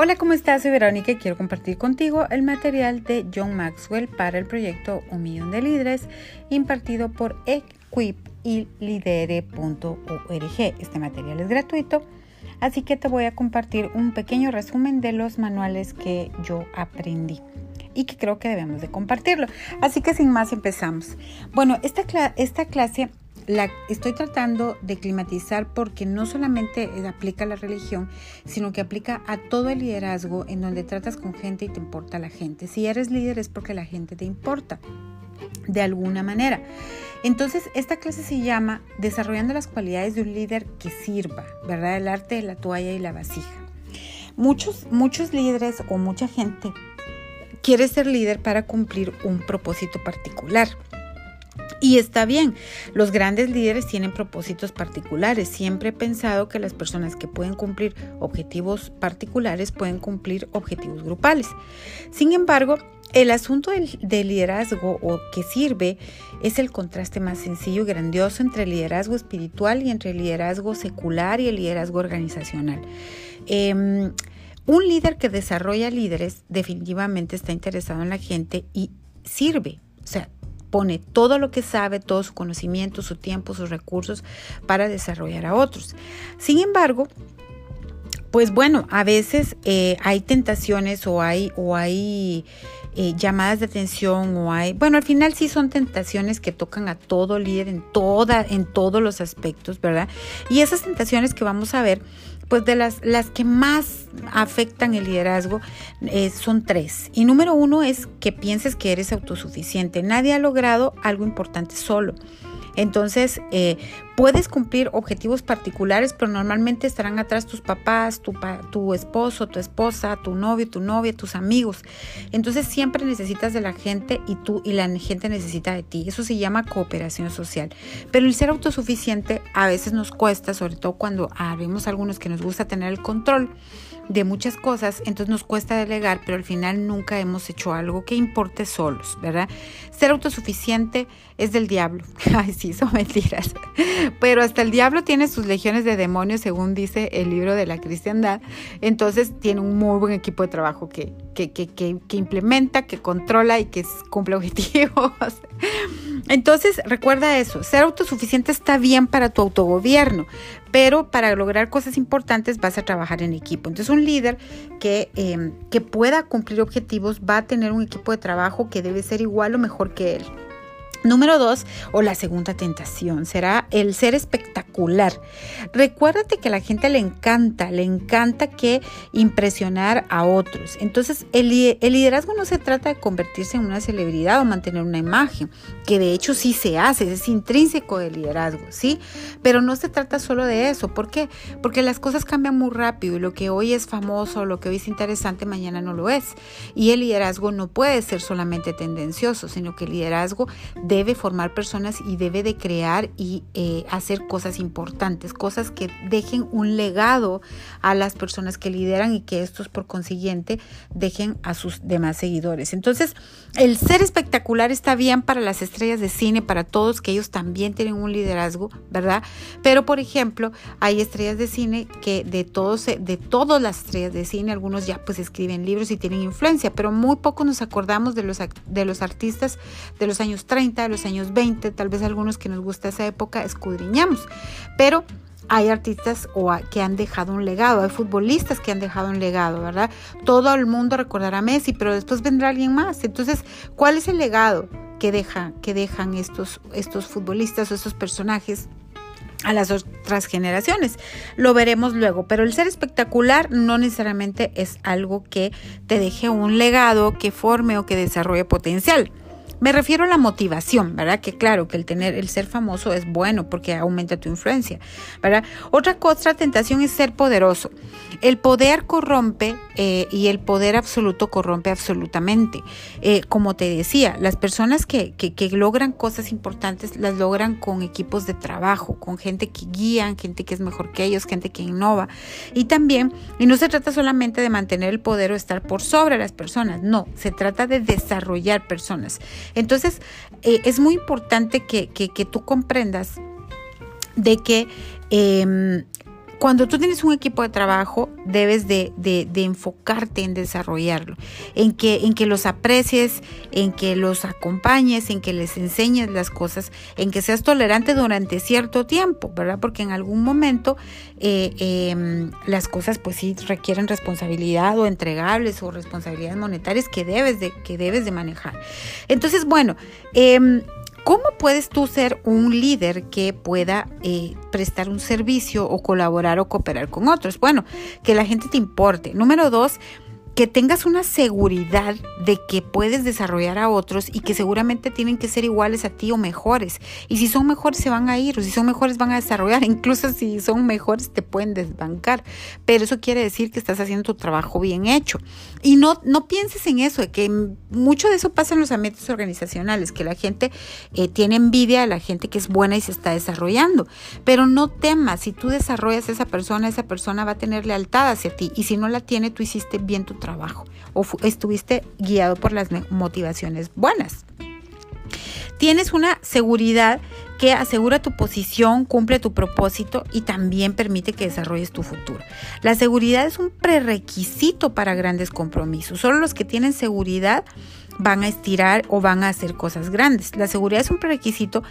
Hola, ¿cómo estás? Soy Verónica y quiero compartir contigo el material de John Maxwell para el proyecto Un Millón de Líderes impartido por Equip y lidere.org. Este material es gratuito, así que te voy a compartir un pequeño resumen de los manuales que yo aprendí y que creo que debemos de compartirlo. Así que sin más empezamos. Bueno, esta, esta clase la estoy tratando de climatizar porque no solamente aplica a la religión, sino que aplica a todo el liderazgo en donde tratas con gente y te importa la gente. Si eres líder es porque la gente te importa de alguna manera. Entonces, esta clase se llama Desarrollando las cualidades de un líder que sirva, ¿verdad? El arte de la toalla y la vasija. Muchos, muchos líderes o mucha gente quiere ser líder para cumplir un propósito particular. Y está bien, los grandes líderes tienen propósitos particulares. Siempre he pensado que las personas que pueden cumplir objetivos particulares pueden cumplir objetivos grupales. Sin embargo, el asunto del, liderazgo o que sirve es el contraste más sencillo y grandioso entre el liderazgo espiritual y entre el liderazgo secular y el liderazgo organizacional. Em, un líder que desarrolla líderes definitivamente está interesado en la gente y sirve. O sea, pone todo lo que sabe, todo su conocimiento, su tiempo, sus recursos para desarrollar a otros. Sin embargo, pues bueno, a veces eh, hay tentaciones o hay, o hay eh, llamadas de atención o hay, bueno, al final sí son tentaciones que tocan a todo líder en en todos los aspectos, ¿verdad? Y esas tentaciones que vamos a ver pues de las, las que más afectan el liderazgo eh, son tres. Y número uno es que pienses que eres autosuficiente. Nadie ha logrado algo importante solo. Entonces, eh, puedes cumplir objetivos particulares, pero normalmente estarán atrás tus papás, tu, tu esposo, tu esposa, tu novio, tu novia, tus amigos. Entonces, siempre necesitas de la gente y tú y la gente necesita de ti. Eso se llama cooperación social. Pero el ser autosuficiente a veces nos cuesta, sobre todo cuando vemos algunos que nos gusta tener el control de muchas cosas, entonces nos cuesta delegar, pero al final nunca hemos hecho algo que importe solos, ¿verdad? Ser autosuficiente es del diablo. Ay, sí, son mentiras. Pero hasta el diablo tiene sus legiones de demonios, según dice el libro de la cristiandad. Entonces tiene un muy buen equipo de trabajo que, que, que, que implementa, que controla y que cumple objetivos. Entonces, recuerda eso, ser autosuficiente está bien para tu autogobierno, pero para lograr cosas importantes vas a trabajar en equipo. Entonces, un líder que, em, que pueda cumplir objetivos va a tener un equipo de trabajo que debe ser igual o mejor que él. Número dos, o la segunda tentación, será el ser espectacular. Recuérdate que a la gente le encanta, le encanta que impresionar a otros. Entonces, el, liderazgo no se trata de convertirse en una celebridad o mantener una imagen, que de hecho sí se hace, es intrínseco del liderazgo, ¿sí? Pero no se trata solo de eso. ¿Por qué? Porque las cosas cambian muy rápido y lo que hoy es famoso, lo que hoy es interesante, mañana no lo es. Y el liderazgo no puede ser solamente tendencioso, sino que el liderazgo debe formar personas y debe de crear y eh, hacer cosas importantes, cosas que dejen un legado a las personas que lideran y que estos por consiguiente dejen a sus demás seguidores. Entonces, el ser espectacular está bien para las estrellas de cine, para todos, que ellos también tienen un liderazgo, ¿verdad? Pero, por ejemplo, hay estrellas de cine que de todos, de todas las estrellas de cine, algunos ya pues escriben libros y tienen influencia, pero muy poco nos acordamos de los, de los artistas de los años 30, de los años 20, tal vez algunos que nos gusta esa época escudriñamos, pero hay artistas que han dejado un legado, hay futbolistas que han dejado un legado, ¿verdad? Todo el mundo recordará a Messi, pero después vendrá alguien más. Entonces, ¿cuál es el legado que, que dejan estos, estos futbolistas o estos personajes? a las otras generaciones. Lo veremos luego, pero el ser espectacular no necesariamente es algo que te deje un legado, que forme o que desarrolle potencial. Me refiero a la motivación, ¿verdad? Que claro, que el tener, el ser famoso es bueno porque aumenta tu influencia, ¿verdad? Otra cosa, tentación es ser poderoso. El poder corrompe eh, y el poder absoluto corrompe absolutamente. Eh, como te decía, las personas que, que, que, logran cosas importantes las logran con equipos de trabajo, con gente que guían, gente que es mejor que ellos, gente que innova. Y también, y no se trata solamente de mantener el poder o estar por sobre las personas, no, se trata de desarrollar personas. Entonces, eh, es muy importante que, tú comprendas de que em, cuando tú tienes un equipo de trabajo, debes de, enfocarte en desarrollarlo, en que, los aprecies, en que los acompañes, en que les enseñes las cosas, en que seas tolerante durante cierto tiempo, ¿verdad? Porque en algún momento eh, em, las cosas pues sí requieren responsabilidad o entregables o responsabilidades monetarias que debes de, que debes de manejar. Entonces, bueno, eh, ¿Cómo puedes tú ser un líder que pueda eh, prestar un servicio o colaborar o cooperar con otros? Bueno, que la gente te importe. Número dos, que tengas una seguridad de que puedes desarrollar a otros y que seguramente tienen que ser iguales a ti o mejores. Y si son mejores se van a ir o si son mejores van a desarrollar. Incluso si son mejores te pueden desbancar. Pero eso quiere decir que estás haciendo tu trabajo bien hecho. Y no, no pienses en eso, de que mucho de eso pasa en los ambientes organizacionales, que la gente eh, tiene envidia a la gente que es buena y se está desarrollando. Pero no temas, si tú desarrollas a esa persona, esa persona va a tener lealtad hacia ti. Y si no la tiene, tú hiciste bien tu trabajo trabajo o estuviste guiado por las motivaciones buenas. Tienes una seguridad que asegura tu posición, cumple tu propósito y también permite que desarrolles tu futuro. La seguridad es un prerequisito para grandes compromisos. Solo los que tienen seguridad van a estirar o van a hacer cosas grandes. La seguridad es un prerequisito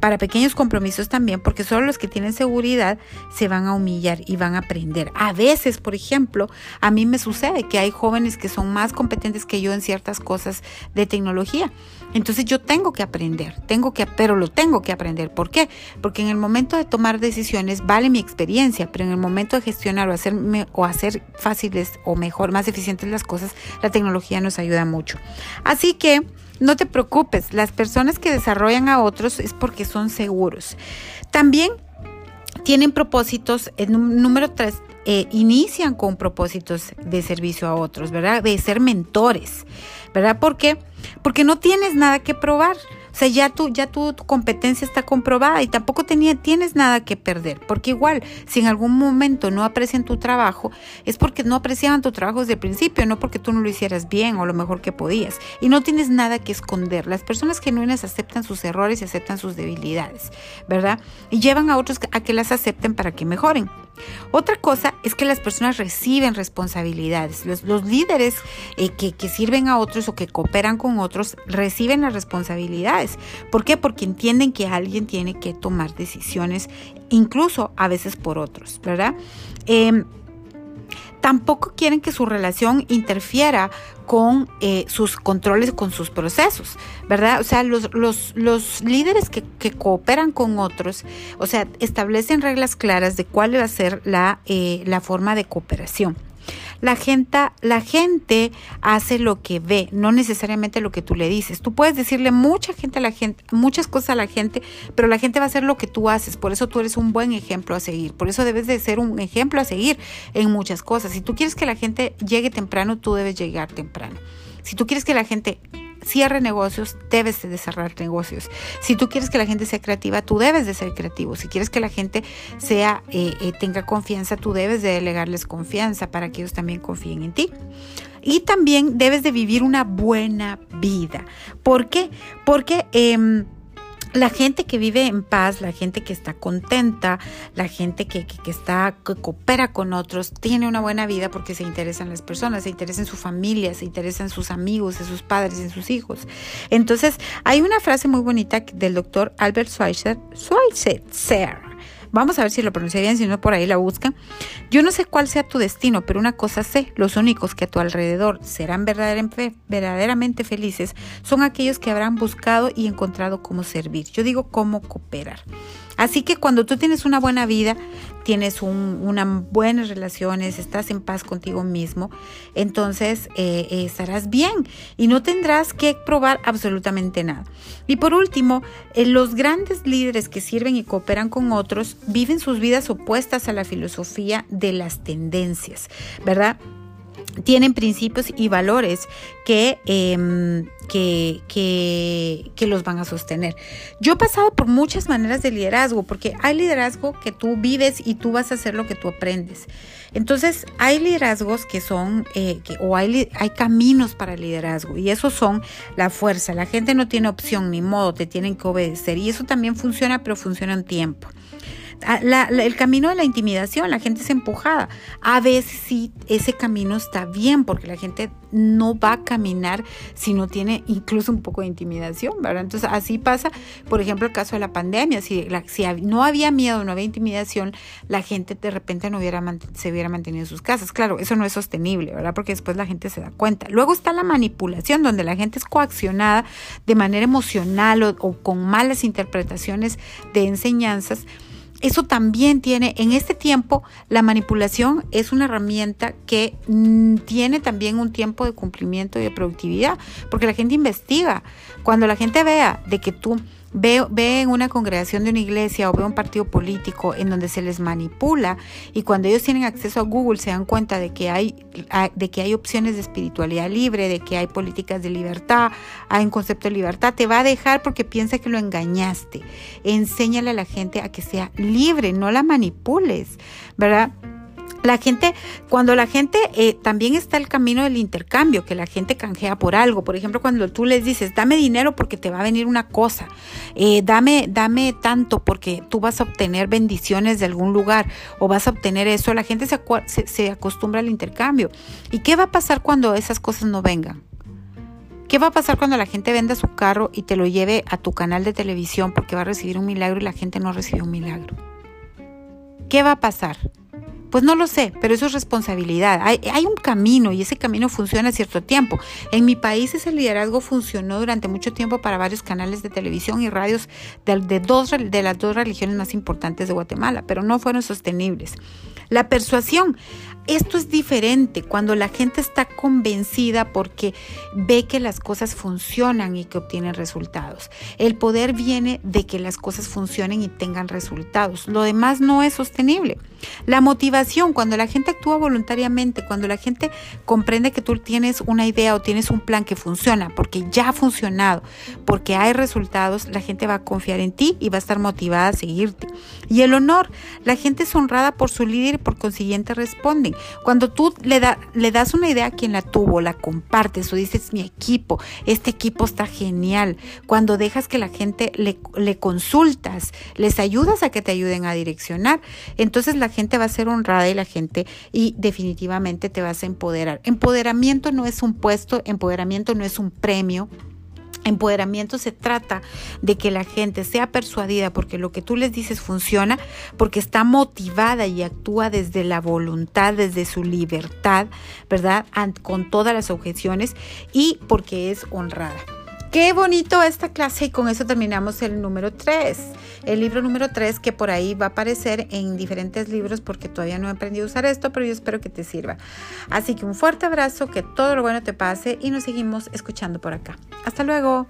para pequeños compromisos también, porque solo los que tienen seguridad se van a humillar y van a aprender. A veces, por ejemplo, a mí me sucede que hay jóvenes que son más competentes que yo en ciertas cosas de tecnología. Entonces yo tengo que aprender, tengo que, pero lo tengo que aprender. ¿Por qué? Porque en el momento de tomar decisiones vale mi experiencia, pero en el momento de gestionar o, hacerme, o hacer fáciles o mejor, más eficientes las cosas, la tecnología nos ayuda mucho. Así que no te preocupes, las personas que desarrollan a otros es porque son seguros. También tienen propósitos, número tres, eh, inician con propósitos de servicio a otros, ¿verdad? De ser mentores, ¿verdad? ¿Por qué? Porque no tienes nada que probar. O sea, ya, tú, ya tu competencia está comprobada y tampoco tenía, tienes nada que perder. Porque igual, si en algún momento no aprecian tu trabajo, es porque no apreciaban tu trabajo desde el principio, no porque tú no lo hicieras bien o lo mejor que podías. Y no tienes nada que esconder. Las personas genuinas aceptan sus errores y aceptan sus debilidades, ¿verdad? Y llevan a otros a que las acepten para que mejoren. Otra cosa es que las personas reciben responsabilidades. Los, líderes eh, que, que sirven a otros o que cooperan con otros reciben las responsabilidades. ¿Por qué? Porque entienden que alguien tiene que tomar decisiones, incluso a veces por otros, ¿verdad? Em, tampoco quieren que su relación interfiera con eh, sus controles, con sus procesos, ¿verdad? O sea, los, los, líderes que, cooperan con otros, o sea, establecen reglas claras de cuál va a ser la, eh, la forma de cooperación. La gente, la gente hace lo que ve, no necesariamente lo que tú le dices. Tú puedes decirle mucha gente a la gente, muchas cosas a la gente, pero la gente va a hacer lo que tú haces. Por eso tú eres un buen ejemplo a seguir. Por eso debes de ser un ejemplo a seguir en muchas cosas. Si tú quieres que la gente llegue temprano, tú debes llegar temprano. Si tú quieres que la gente cierre negocios, debes de cerrar negocios. Si tú quieres que la gente sea creativa, tú debes de ser creativo. Si quieres que la gente sea, eh, eh, tenga confianza, tú debes de delegarles confianza para que ellos también confíen en ti. Y también debes de vivir una buena vida. ¿Por qué? Porque... Em, la gente que vive en paz, la gente que está contenta, la gente que, está, que coopera con otros, tiene una buena vida porque se interesan las personas, se interesa en su familia, se interesa en sus amigos, en sus padres, en sus hijos. Entonces, hay una frase muy bonita del doctor Albert Schweitzer, Schweitzer Vamos a ver si lo pronuncié bien, si no por ahí la buscan. Yo no sé cuál sea tu destino, pero una cosa sé, los únicos que a tu alrededor serán verdaderamente felices son aquellos que habrán buscado y encontrado cómo servir. Yo digo cómo cooperar. Así que cuando tú tienes una buena vida, tienes unas buenas relaciones, estás en paz contigo mismo, entonces eh, eh, estarás bien y no tendrás que probar absolutamente nada. Y por último, eh, los grandes líderes que sirven y cooperan con otros viven sus vidas opuestas a la filosofía de las tendencias, ¿verdad? Tienen principios y valores em, que, que, que, los van a sostener. Yo he pasado por muchas maneras de liderazgo, porque hay liderazgo que tú vives y tú vas a hacer lo que tú aprendes. Entonces, hay liderazgos que son, eh, o hay, hay caminos para el liderazgo, y esos son la fuerza. La gente no tiene opción ni modo, te tienen que obedecer, y eso también funciona, pero funciona en tiempo. El camino de la intimidación, la gente es empujada. A veces sí, ese camino está bien porque la gente no va a caminar si no tiene incluso un poco de intimidación, ¿verdad? Entonces así pasa, por ejemplo, el caso de la pandemia. Si, si no había miedo, no había intimidación, la gente de repente no hubiera se hubiera mantenido en sus casas. Claro, eso no es sostenible, ¿verdad? Porque después la gente se da cuenta. Luego está la manipulación, donde la gente es coaccionada de manera emocional o con malas interpretaciones de enseñanzas eso también tiene, en este tiempo, la manipulación es una herramienta que mm, tiene también un tiempo de cumplimiento y de productividad, porque la gente investiga. Cuando la gente vea de que tú ve, en una congregación de una iglesia o ve un partido político en donde se les manipula y cuando ellos tienen acceso a Google se dan cuenta de que hay, de que hay opciones de espiritualidad libre, de que hay políticas de libertad, hay un concepto de libertad, te va a dejar porque piensa que lo engañaste. Enséñale a la gente a que sea libre, no la manipules, ¿verdad? La gente, cuando la gente, eh, también está el camino del intercambio, que la gente canjea por algo. Por ejemplo, cuando tú les dices, dame dinero porque te va a venir una cosa, eh, dame, dame tanto porque tú vas a obtener bendiciones de algún lugar o vas a obtener eso, la gente se, acostumbra al intercambio. ¿Y qué va a pasar cuando esas cosas no vengan? ¿Qué va a pasar cuando la gente venda su carro y te lo lleve a tu canal de televisión porque va a recibir un milagro y la gente no recibe un milagro? ¿Qué va a pasar? Pues no lo sé, pero eso es responsabilidad. Hay, un camino y ese camino funciona a cierto tiempo. En mi país ese liderazgo funcionó durante mucho tiempo para varios canales de televisión y radios de, dos, de las dos religiones más importantes de Guatemala, pero no fueron sostenibles. La persuasión. Esto es diferente cuando la gente está convencida porque ve que las cosas funcionan y que obtienen resultados. El poder viene de que las cosas funcionen y tengan resultados. Lo demás no es sostenible. La motivación, cuando la gente actúa voluntariamente, cuando la gente comprende que tú tienes una idea o tienes un plan que funciona, porque ya ha funcionado, porque hay resultados, la gente va a confiar en ti y va a estar motivada a seguirte. Y el honor, la gente es honrada por su líder por consiguiente responden. Cuando tú le, le das una idea a quien la tuvo, la compartes o dices mi equipo, este equipo está genial. Cuando dejas que la gente le, le consultas, les ayudas a que te ayuden a direccionar, entonces la gente va a ser honrada y la gente y definitivamente te vas a empoderar. Empoderamiento no es un puesto, empoderamiento no es un premio, Empoderamiento se trata de que la gente sea persuadida porque lo que tú les dices funciona, porque está motivada y actúa desde la voluntad, desde su libertad, ¿verdad? Con todas las objeciones y porque es honrada. Qué bonito esta clase y con eso terminamos el número 3. El libro número 3 que por ahí va a aparecer en diferentes libros porque todavía no he aprendido a usar esto, pero yo espero que te sirva. Así que un fuerte abrazo, que todo lo bueno te pase y nos seguimos escuchando por acá. Hasta luego.